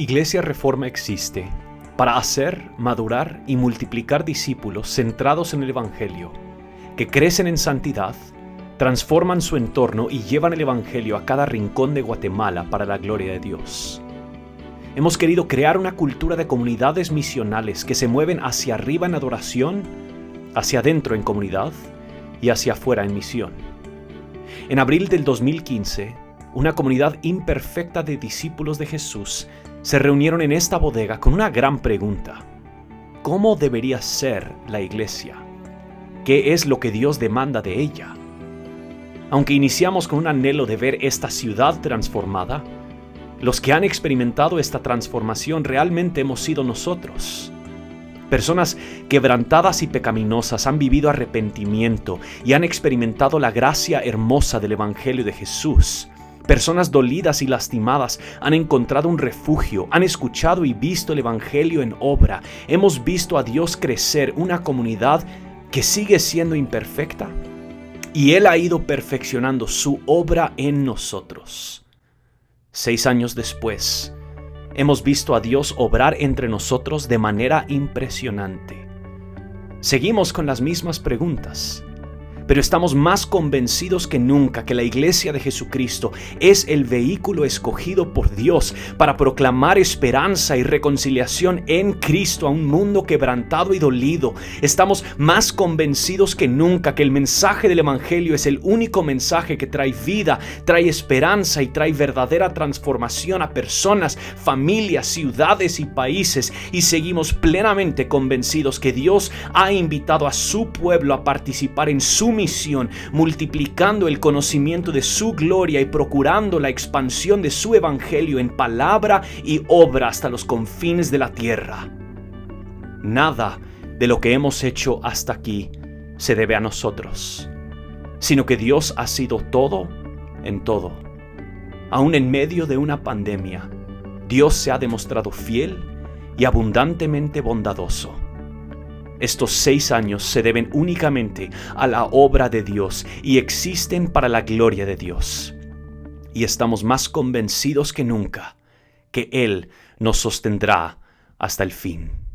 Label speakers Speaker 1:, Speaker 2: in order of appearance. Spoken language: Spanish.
Speaker 1: Iglesia Reforma existe para hacer, madurar y multiplicar discípulos centrados en el Evangelio, que crecen en santidad, transforman su entorno y llevan el Evangelio a cada rincón de Guatemala para la gloria de Dios. Hemos querido crear una cultura de comunidades misionales que se mueven hacia arriba en adoración, hacia adentro en comunidad y hacia afuera en misión. En abril del 2015, una comunidad imperfecta de discípulos de Jesús se reunieron en esta bodega con una gran pregunta. ¿Cómo debería ser la iglesia? ¿Qué es lo que Dios demanda de ella? Aunque iniciamos con un anhelo de ver esta ciudad transformada, los que han experimentado esta transformación realmente hemos sido nosotros. Personas quebrantadas y pecaminosas han vivido arrepentimiento y han experimentado la gracia hermosa del Evangelio de Jesús. Personas dolidas y lastimadas han encontrado un refugio, han escuchado y visto el Evangelio en obra. Hemos visto a Dios crecer una comunidad que sigue siendo imperfecta y Él ha ido perfeccionando su obra en nosotros. Seis años después, hemos visto a Dios obrar entre nosotros de manera impresionante. Seguimos con las mismas preguntas pero estamos más convencidos que nunca que la iglesia de Jesucristo es el vehículo escogido por Dios para proclamar esperanza y reconciliación en Cristo a un mundo quebrantado y dolido. Estamos más convencidos que nunca que el mensaje del Evangelio es el único mensaje que trae vida, trae esperanza y trae verdadera transformación a personas, familias, ciudades y países. Y seguimos plenamente convencidos que Dios ha invitado a su pueblo a participar en su misión, multiplicando el conocimiento de su gloria y procurando la expansión de su evangelio en palabra y obra hasta los confines de la tierra. Nada de lo que hemos hecho hasta aquí se debe a nosotros, sino que Dios ha sido todo en todo. Aún en medio de una pandemia, Dios se ha demostrado fiel y abundantemente bondadoso. Estos seis años se deben únicamente a la obra de Dios y existen para la gloria de Dios. Y estamos más convencidos que nunca que Él nos sostendrá hasta el fin.